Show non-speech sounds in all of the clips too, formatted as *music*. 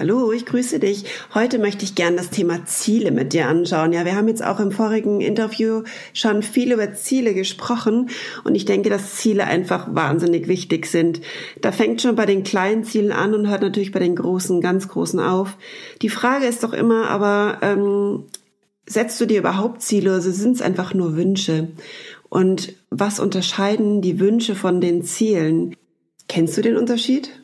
Hallo, ich grüße dich. Heute möchte ich gern das Thema Ziele mit dir anschauen. Ja, wir haben jetzt auch im vorigen Interview schon viel über Ziele gesprochen und ich denke, dass Ziele einfach wahnsinnig wichtig sind. Da fängt schon bei den kleinen Zielen an und hört natürlich bei den großen, ganz großen auf. Die Frage ist doch immer, aber ähm, setzt du dir überhaupt Ziele oder sind es einfach nur Wünsche? Und was unterscheiden die Wünsche von den Zielen? Kennst du den Unterschied?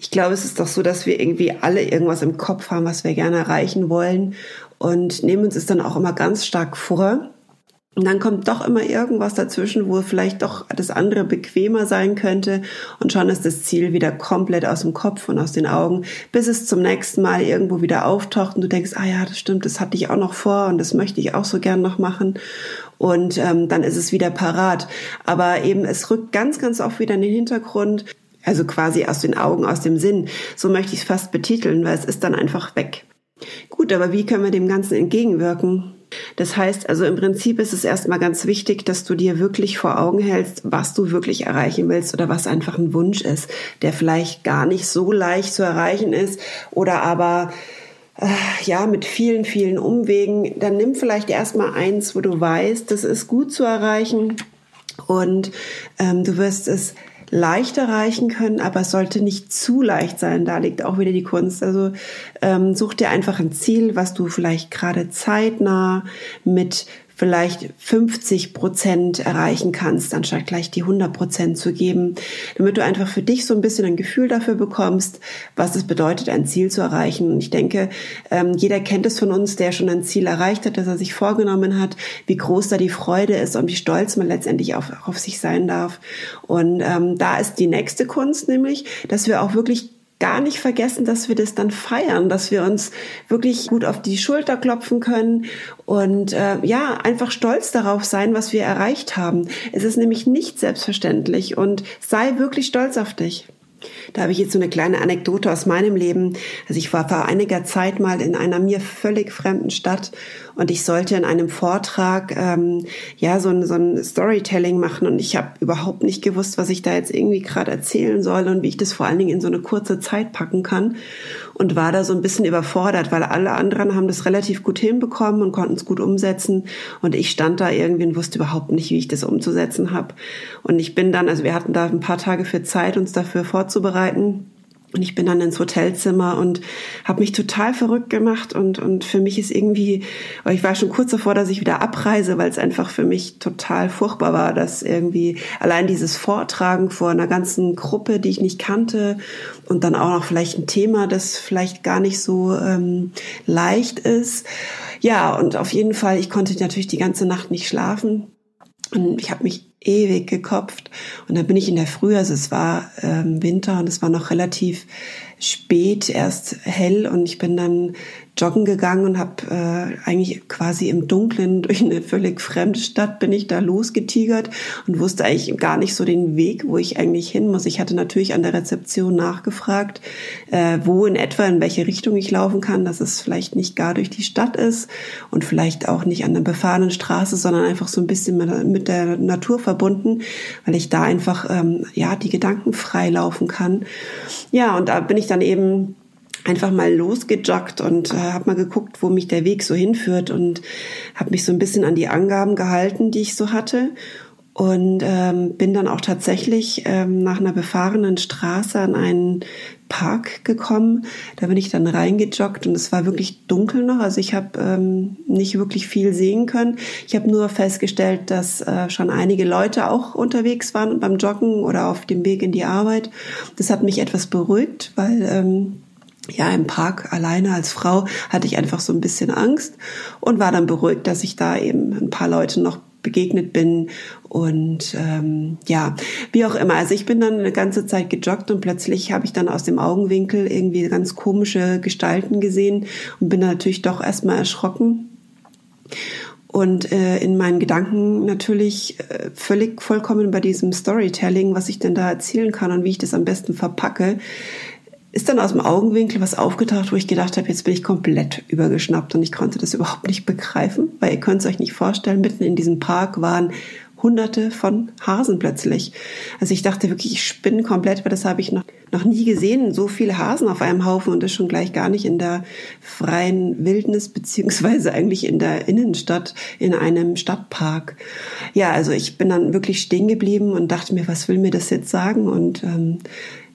Ich glaube, es ist doch so, dass wir irgendwie alle irgendwas im Kopf haben, was wir gerne erreichen wollen und nehmen uns es dann auch immer ganz stark vor. Und dann kommt doch immer irgendwas dazwischen, wo vielleicht doch das andere bequemer sein könnte. Und schon ist das Ziel wieder komplett aus dem Kopf und aus den Augen, bis es zum nächsten Mal irgendwo wieder auftaucht und du denkst, ah ja, das stimmt, das hatte ich auch noch vor und das möchte ich auch so gern noch machen. Und ähm, dann ist es wieder parat. Aber eben, es rückt ganz, ganz oft wieder in den Hintergrund. Also quasi aus den Augen, aus dem Sinn. So möchte ich es fast betiteln, weil es ist dann einfach weg. Gut, aber wie können wir dem Ganzen entgegenwirken? Das heißt also im Prinzip ist es erstmal ganz wichtig, dass du dir wirklich vor Augen hältst, was du wirklich erreichen willst oder was einfach ein Wunsch ist, der vielleicht gar nicht so leicht zu erreichen ist oder aber äh, ja mit vielen, vielen Umwegen. Dann nimm vielleicht erstmal eins, wo du weißt, das ist gut zu erreichen und ähm, du wirst es leicht erreichen können, aber es sollte nicht zu leicht sein. Da liegt auch wieder die Kunst. Also ähm, such dir einfach ein Ziel, was du vielleicht gerade zeitnah mit vielleicht 50 Prozent erreichen kannst, anstatt gleich die 100 Prozent zu geben, damit du einfach für dich so ein bisschen ein Gefühl dafür bekommst, was es bedeutet, ein Ziel zu erreichen. Und ich denke, ähm, jeder kennt es von uns, der schon ein Ziel erreicht hat, das er sich vorgenommen hat, wie groß da die Freude ist und wie stolz man letztendlich auf, auf sich sein darf. Und ähm, da ist die nächste Kunst nämlich, dass wir auch wirklich gar nicht vergessen, dass wir das dann feiern, dass wir uns wirklich gut auf die Schulter klopfen können und äh, ja, einfach stolz darauf sein, was wir erreicht haben. Es ist nämlich nicht selbstverständlich und sei wirklich stolz auf dich. Da habe ich jetzt so eine kleine Anekdote aus meinem Leben. Also ich war vor einiger Zeit mal in einer mir völlig fremden Stadt und ich sollte in einem Vortrag ähm, ja so ein, so ein Storytelling machen und ich habe überhaupt nicht gewusst, was ich da jetzt irgendwie gerade erzählen soll und wie ich das vor allen Dingen in so eine kurze Zeit packen kann und war da so ein bisschen überfordert, weil alle anderen haben das relativ gut hinbekommen und konnten es gut umsetzen und ich stand da irgendwie und wusste überhaupt nicht, wie ich das umzusetzen habe. Und ich bin dann, also wir hatten da ein paar Tage für Zeit, uns dafür vorzubereiten und ich bin dann ins Hotelzimmer und habe mich total verrückt gemacht und und für mich ist irgendwie, ich war schon kurz davor, dass ich wieder abreise, weil es einfach für mich total furchtbar war, dass irgendwie allein dieses Vortragen vor einer ganzen Gruppe, die ich nicht kannte und dann auch noch vielleicht ein Thema, das vielleicht gar nicht so ähm, leicht ist. Ja, und auf jeden Fall, ich konnte natürlich die ganze Nacht nicht schlafen. Und ich habe mich ewig gekopft. Und dann bin ich in der Früh, also es war ähm, Winter und es war noch relativ spät erst hell und ich bin dann joggen gegangen und habe äh, eigentlich quasi im Dunkeln *laughs* durch eine völlig fremde Stadt bin ich da losgetigert und wusste eigentlich gar nicht so den Weg, wo ich eigentlich hin muss. Ich hatte natürlich an der Rezeption nachgefragt, äh, wo in etwa in welche Richtung ich laufen kann, dass es vielleicht nicht gar durch die Stadt ist und vielleicht auch nicht an der befahrenen Straße, sondern einfach so ein bisschen mit der Natur verbunden, weil ich da einfach ähm, ja die Gedanken frei laufen kann. Ja, und da bin ich dann eben einfach mal losgejoggt und äh, habe mal geguckt, wo mich der Weg so hinführt und habe mich so ein bisschen an die Angaben gehalten, die ich so hatte und ähm, bin dann auch tatsächlich ähm, nach einer befahrenen Straße an einen Park gekommen. Da bin ich dann reingejoggt und es war wirklich dunkel noch. Also ich habe ähm, nicht wirklich viel sehen können. Ich habe nur festgestellt, dass äh, schon einige Leute auch unterwegs waren beim Joggen oder auf dem Weg in die Arbeit. Das hat mich etwas beruhigt, weil ähm, ja, im Park alleine als Frau hatte ich einfach so ein bisschen Angst und war dann beruhigt, dass ich da eben ein paar Leute noch begegnet bin und ähm, ja, wie auch immer. Also ich bin dann eine ganze Zeit gejoggt und plötzlich habe ich dann aus dem Augenwinkel irgendwie ganz komische Gestalten gesehen und bin natürlich doch erstmal erschrocken und äh, in meinen Gedanken natürlich äh, völlig vollkommen bei diesem Storytelling, was ich denn da erzählen kann und wie ich das am besten verpacke, ist dann aus dem Augenwinkel was aufgetaucht, wo ich gedacht habe, jetzt bin ich komplett übergeschnappt und ich konnte das überhaupt nicht begreifen, weil ihr könnt es euch nicht vorstellen, mitten in diesem Park waren hunderte von Hasen plötzlich. Also ich dachte wirklich, ich spinne komplett, weil das habe ich noch, noch nie gesehen, so viele Hasen auf einem Haufen und das schon gleich gar nicht in der freien Wildnis, beziehungsweise eigentlich in der Innenstadt, in einem Stadtpark. Ja, also ich bin dann wirklich stehen geblieben und dachte mir, was will mir das jetzt sagen? Und ähm,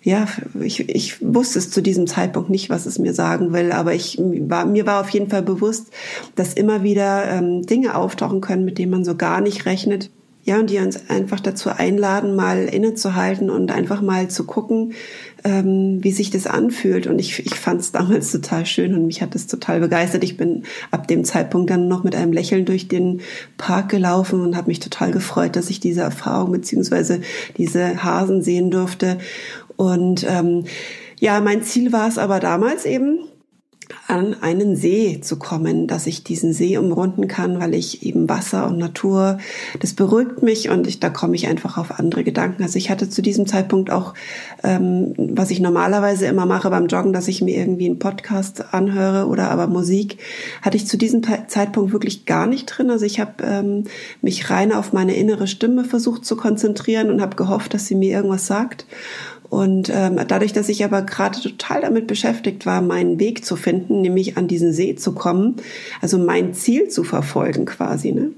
ja, ich, ich wusste es zu diesem Zeitpunkt nicht, was es mir sagen will, aber ich war, mir war auf jeden Fall bewusst, dass immer wieder ähm, Dinge auftauchen können, mit denen man so gar nicht rechnet. Ja, und die uns einfach dazu einladen, mal innezuhalten und einfach mal zu gucken, ähm, wie sich das anfühlt. Und ich, ich fand es damals total schön und mich hat es total begeistert. Ich bin ab dem Zeitpunkt dann noch mit einem Lächeln durch den Park gelaufen und habe mich total gefreut, dass ich diese Erfahrung beziehungsweise diese Hasen sehen durfte. Und ähm, ja, mein Ziel war es aber damals eben, an einen See zu kommen, dass ich diesen See umrunden kann, weil ich eben Wasser und Natur, das beruhigt mich und ich, da komme ich einfach auf andere Gedanken. Also ich hatte zu diesem Zeitpunkt auch, ähm, was ich normalerweise immer mache beim Joggen, dass ich mir irgendwie einen Podcast anhöre oder aber Musik, hatte ich zu diesem Zeitpunkt wirklich gar nicht drin. Also ich habe ähm, mich rein auf meine innere Stimme versucht zu konzentrieren und habe gehofft, dass sie mir irgendwas sagt. Und ähm, dadurch, dass ich aber gerade total damit beschäftigt war, meinen Weg zu finden, nämlich an diesen See zu kommen, also mein Ziel zu verfolgen quasi, ne,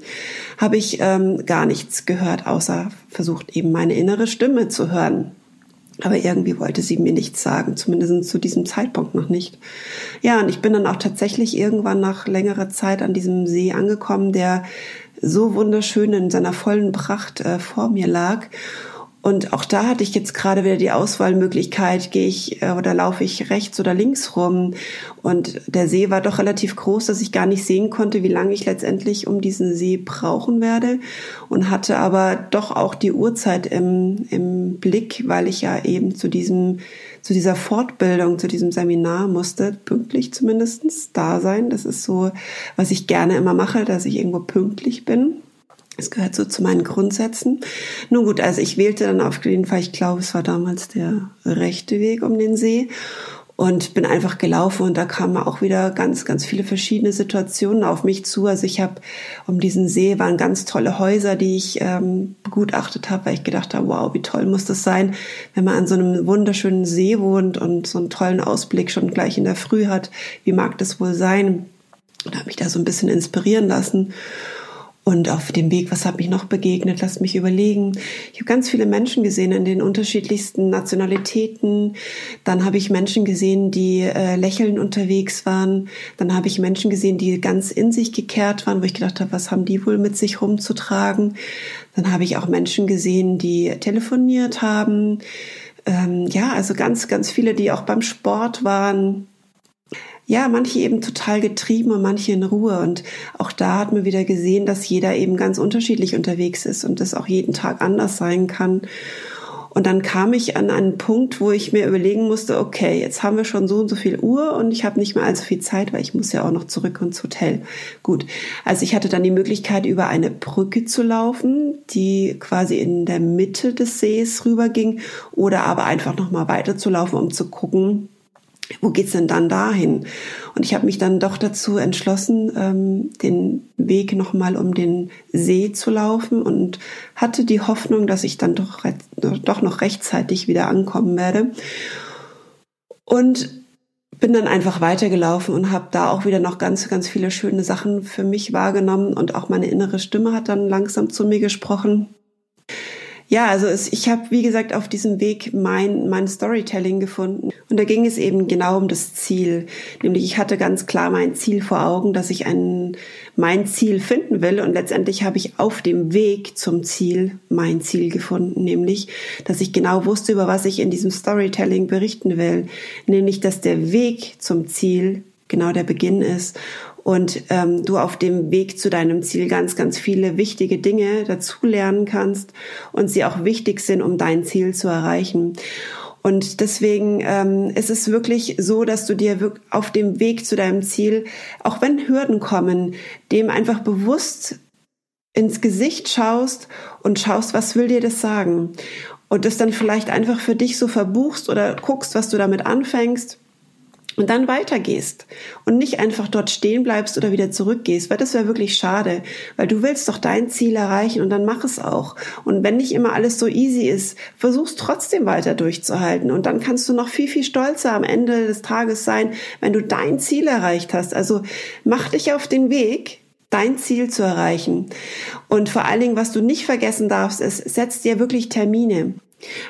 habe ich ähm, gar nichts gehört, außer versucht eben meine innere Stimme zu hören. Aber irgendwie wollte sie mir nichts sagen, zumindest zu diesem Zeitpunkt noch nicht. Ja, und ich bin dann auch tatsächlich irgendwann nach längerer Zeit an diesem See angekommen, der so wunderschön in seiner vollen Pracht äh, vor mir lag. Und auch da hatte ich jetzt gerade wieder die Auswahlmöglichkeit, gehe ich äh, oder laufe ich rechts oder links rum. Und der See war doch relativ groß, dass ich gar nicht sehen konnte, wie lange ich letztendlich um diesen See brauchen werde. Und hatte aber doch auch die Uhrzeit im, im Blick, weil ich ja eben zu diesem zu dieser Fortbildung, zu diesem Seminar musste pünktlich zumindestens da sein. Das ist so, was ich gerne immer mache, dass ich irgendwo pünktlich bin. Es gehört so zu meinen Grundsätzen. Nun gut, also ich wählte dann auf jeden Fall, ich glaube, es war damals der rechte Weg um den See und bin einfach gelaufen und da kamen auch wieder ganz, ganz viele verschiedene Situationen auf mich zu. Also ich habe um diesen See waren ganz tolle Häuser, die ich ähm, begutachtet habe, weil ich gedacht habe, wow, wie toll muss das sein, wenn man an so einem wunderschönen See wohnt und so einen tollen Ausblick schon gleich in der Früh hat. Wie mag das wohl sein? Und habe mich da so ein bisschen inspirieren lassen. Und auf dem Weg, was hat mich noch begegnet? Lass mich überlegen. Ich habe ganz viele Menschen gesehen in den unterschiedlichsten Nationalitäten. Dann habe ich Menschen gesehen, die äh, lächelnd unterwegs waren. Dann habe ich Menschen gesehen, die ganz in sich gekehrt waren, wo ich gedacht habe, was haben die wohl mit sich rumzutragen? Dann habe ich auch Menschen gesehen, die telefoniert haben. Ähm, ja, also ganz, ganz viele, die auch beim Sport waren ja, manche eben total getrieben und manche in Ruhe. Und auch da hat man wieder gesehen, dass jeder eben ganz unterschiedlich unterwegs ist und das auch jeden Tag anders sein kann. Und dann kam ich an einen Punkt, wo ich mir überlegen musste, okay, jetzt haben wir schon so und so viel Uhr und ich habe nicht mehr allzu viel Zeit, weil ich muss ja auch noch zurück ins Hotel. Gut, also ich hatte dann die Möglichkeit, über eine Brücke zu laufen, die quasi in der Mitte des Sees rüberging oder aber einfach noch mal weiter zu laufen, um zu gucken, wo geht's denn dann dahin? Und ich habe mich dann doch dazu entschlossen, ähm, den Weg nochmal um den See zu laufen und hatte die Hoffnung, dass ich dann doch, doch noch rechtzeitig wieder ankommen werde. Und bin dann einfach weitergelaufen und habe da auch wieder noch ganz, ganz viele schöne Sachen für mich wahrgenommen und auch meine innere Stimme hat dann langsam zu mir gesprochen. Ja, also es, ich habe, wie gesagt, auf diesem Weg mein, mein Storytelling gefunden. Und da ging es eben genau um das Ziel. Nämlich ich hatte ganz klar mein Ziel vor Augen, dass ich ein, mein Ziel finden will. Und letztendlich habe ich auf dem Weg zum Ziel mein Ziel gefunden. Nämlich, dass ich genau wusste, über was ich in diesem Storytelling berichten will. Nämlich, dass der Weg zum Ziel genau der Beginn ist und ähm, du auf dem Weg zu deinem Ziel ganz, ganz viele wichtige Dinge dazulernen kannst und sie auch wichtig sind, um dein Ziel zu erreichen. Und deswegen ähm, ist es wirklich so, dass du dir auf dem Weg zu deinem Ziel, auch wenn Hürden kommen, dem einfach bewusst ins Gesicht schaust und schaust, was will dir das sagen? und das dann vielleicht einfach für dich so verbuchst oder guckst, was du damit anfängst und dann weitergehst und nicht einfach dort stehen bleibst oder wieder zurückgehst, weil das wäre wirklich schade, weil du willst doch dein Ziel erreichen und dann mach es auch. Und wenn nicht immer alles so easy ist, versuch's trotzdem weiter durchzuhalten und dann kannst du noch viel, viel stolzer am Ende des Tages sein, wenn du dein Ziel erreicht hast. Also mach dich auf den Weg, dein Ziel zu erreichen. Und vor allen Dingen, was du nicht vergessen darfst, ist, setz dir wirklich Termine.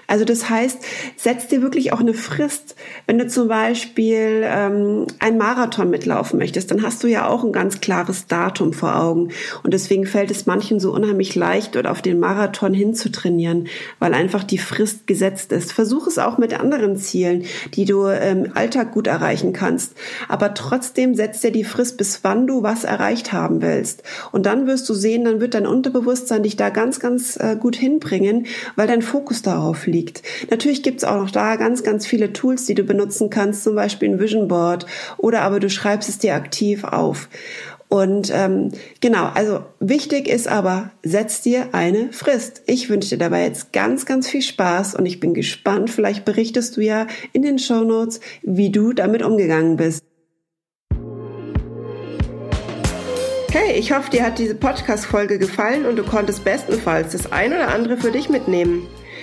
Also das heißt, setz dir wirklich auch eine Frist. Wenn du zum Beispiel ähm, ein Marathon mitlaufen möchtest, dann hast du ja auch ein ganz klares Datum vor Augen. Und deswegen fällt es manchen so unheimlich leicht, dort auf den Marathon hinzutrainieren, weil einfach die Frist gesetzt ist. Versuch es auch mit anderen Zielen, die du im Alltag gut erreichen kannst. Aber trotzdem setzt dir die Frist, bis wann du was erreicht haben willst. Und dann wirst du sehen, dann wird dein Unterbewusstsein dich da ganz, ganz äh, gut hinbringen, weil dein Fokus darauf darauf liegt. Natürlich gibt es auch noch da ganz, ganz viele Tools, die du benutzen kannst, zum Beispiel ein Vision Board oder aber du schreibst es dir aktiv auf. Und ähm, genau, also wichtig ist aber, setz dir eine Frist. Ich wünsche dir dabei jetzt ganz, ganz viel Spaß und ich bin gespannt. Vielleicht berichtest du ja in den Show Notes, wie du damit umgegangen bist. Hey, ich hoffe, dir hat diese Podcast-Folge gefallen und du konntest bestenfalls das ein oder andere für dich mitnehmen.